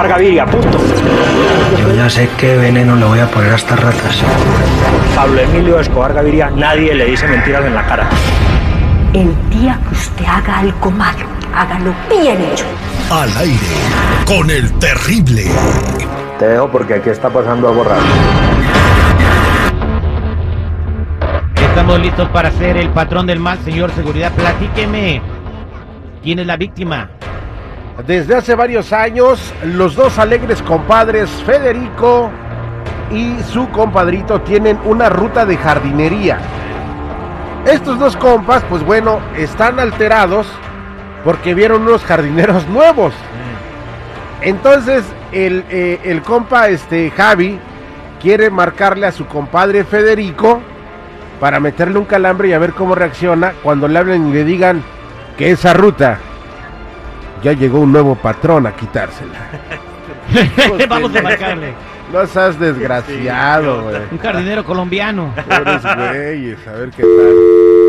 Escobar Gaviria, punto. Yo ya sé qué veneno le voy a poner a estas ratas. Pablo Emilio Escobar Gaviria, nadie le dice mentiras en la cara. El día que usted haga algo malo, hágalo bien hecho. Al aire con el terrible. Te dejo porque aquí está pasando algo raro. Estamos listos para ser el patrón del mal, señor seguridad. Platíqueme. ¿Quién es la víctima? Desde hace varios años, los dos alegres compadres, Federico y su compadrito, tienen una ruta de jardinería. Estos dos compas, pues bueno, están alterados porque vieron unos jardineros nuevos. Entonces, el, eh, el compa, este, Javi, quiere marcarle a su compadre Federico para meterle un calambre y a ver cómo reacciona cuando le hablen y le digan que esa ruta ya llegó un nuevo patrón a quitársela. Vamos a marcarle. No seas desgraciado, güey. Un jardinero colombiano. Pobres güeyes, a ver qué tal.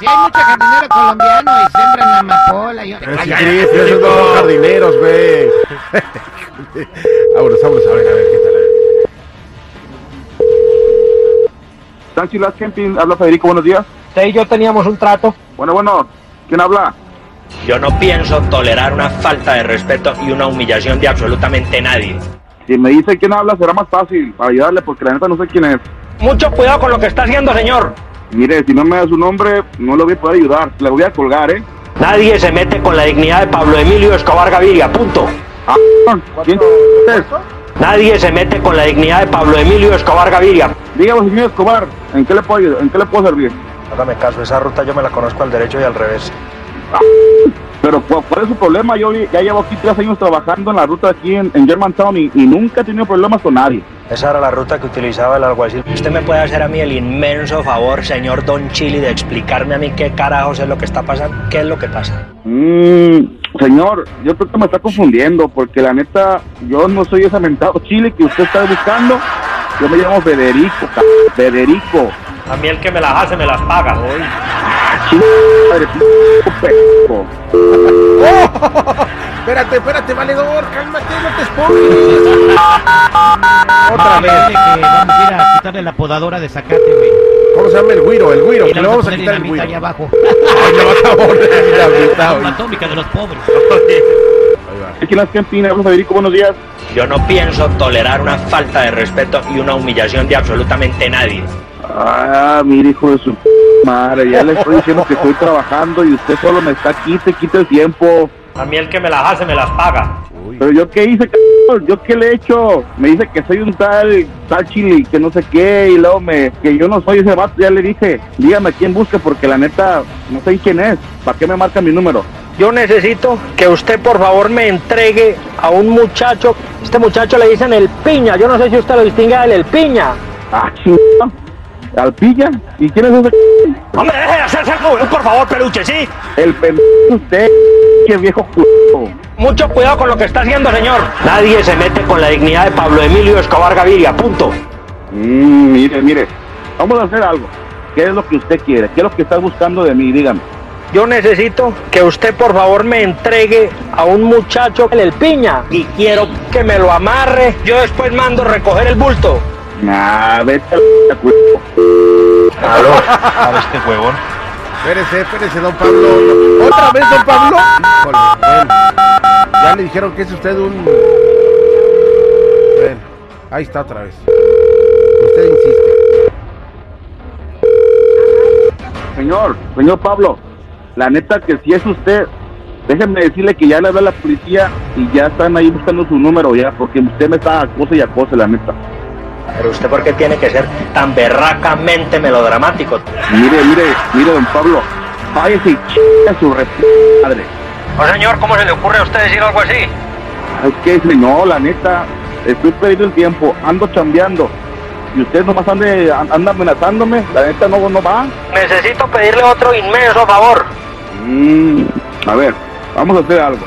Si hay mucho jardinero colombiano y siembran amapola. Y... Pero si Cristo, esos no son jardineros, güey. vámonos, vámonos a ver, a ver qué tal. a ver. Sanchi Las Camping, habla Federico, buenos días. Y yo teníamos un trato. Bueno, bueno, ¿quién habla? Yo no pienso tolerar una falta de respeto y una humillación de absolutamente nadie. Si me dice quién habla, será más fácil para ayudarle, porque la neta no sé quién es. Mucho cuidado con lo que está haciendo, señor. Mire, si no me da su nombre, no lo voy a poder ayudar. Le voy a colgar, ¿eh? Nadie se mete con la dignidad de Pablo Emilio Escobar Gaviria, punto. Ah, ¿Quién es? Nadie se mete con la dignidad de Pablo Emilio Escobar Gaviria. Dígame, señor Escobar, ¿en qué le puedo ayudar? ¿En qué le puedo servir? Hágame caso, esa ruta yo me la conozco al derecho y al revés. Pero ¿cuál, es su problema? Yo ya llevo aquí tres años trabajando en la ruta aquí en, en Germantown y, y nunca he tenido problemas con nadie. Esa era la ruta que utilizaba el alguacil. ¿Usted me puede hacer a mí el inmenso favor, señor Don Chili, de explicarme a mí qué carajos es lo que está pasando? ¿Qué es lo que pasa? Mm, señor, yo creo que me está confundiendo porque la neta, yo no soy ese mentado chile que usted está buscando. Yo me llamo Federico, Federico. A mí el que me las hace me las paga. Perro. Espérate, espérate, valedor, cálmate, no te esponjes. Otra vez. Que vamos a ir a quitarle la podadora de zacate, güey. ¿Cómo se llama el güiro? El güiro, Y que le vamos a quitar el güiro. ahí abajo. Ay, le vas a poner dinamita, Bomba güey. atómica de los pobres. Aquí en las hablo Federico, buenos días. Yo no pienso tolerar una falta de respeto y una humillación de absolutamente nadie. Ah, mire, hijo de su p- madre, ya le estoy diciendo que estoy trabajando y usted solo me está quite, quite el tiempo. A mí el que me las hace me las paga. Pero yo qué hice, cabrón? yo qué le he hecho. Me dice que soy un tal, tal chili, que no sé qué, y luego me, que yo no soy ese vato, ya le dije, dígame quién busca, porque la neta, no sé quién es. ¿Para qué me marca mi número? Yo necesito que usted por favor me entregue a un muchacho. Este muchacho le dicen el piña. Yo no sé si usted lo distingue del el piña. Ah, chingada. ¿Alpilla? ¿Y quién es ese? Hombre, deje de hacerse el por favor, peluche, sí. El pendejo usted, que viejo culo. Mucho cuidado con lo que está haciendo, señor. Nadie se mete con la dignidad de Pablo Emilio Escobar Gaviria, punto. Mm, mire, mire, vamos a hacer algo. ¿Qué es lo que usted quiere? ¿Qué es lo que está buscando de mí? Dígame. Yo necesito que usted por favor me entregue a un muchacho en el piña y quiero que me lo amarre. Yo después mando recoger el bulto. Nah, vete a culo. Aló, a este huevón. Espérese, espérese, don Pablo. ¿Otra vez, don Pablo? Híjole, bueno. Ya le dijeron que es usted un... Bueno, ahí está otra vez. Usted insiste. Señor, señor Pablo, la neta que si es usted, déjeme decirle que ya le hablé a la policía y ya están ahí buscando su número ya, porque usted me está acosa y acosa, la neta. Pero usted por qué tiene que ser tan berracamente melodramático. Mire, mire, mire, don Pablo, váyase y chinga su madre. Oh, señor, ¿cómo se le ocurre a usted decir algo así? Es que, no, la neta, estoy perdiendo el tiempo, ando chambeando. Y usted nomás ande, anda amenazándome, la neta no, no va. Necesito pedirle otro inmenso favor. Mm, a ver, vamos a hacer algo.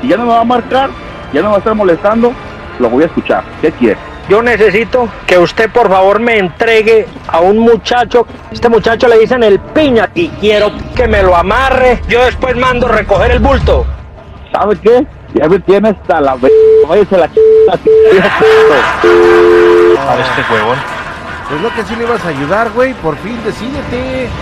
Si ya no me va a marcar, ya no me va a estar molestando, lo voy a escuchar. ¿Qué quiere? Yo necesito que usted por favor me entregue a un muchacho. Este muchacho le dicen el piña y quiero que me lo amarre. Yo después mando recoger el bulto. ¿Sabe qué? Ya me tiene hasta la v... Váyase la. A este huevón. Pues lo que sí le ibas a ayudar, güey. Por fin, decídete.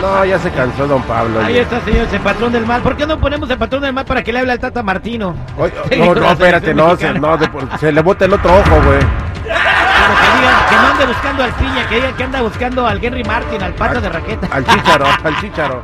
No, ya se cansó don Pablo. Ahí está, señor, el patrón del mal. ¿Por qué no ponemos el patrón del mal para que le hable al Tata Martino? Oye, no, no, espérate, no, se, no, de se le bota el otro ojo, güey. Pero que digan que no ande buscando al piña, que digan que anda buscando al Henry Martin, al pato de raqueta. Al chícharo, al chícharo.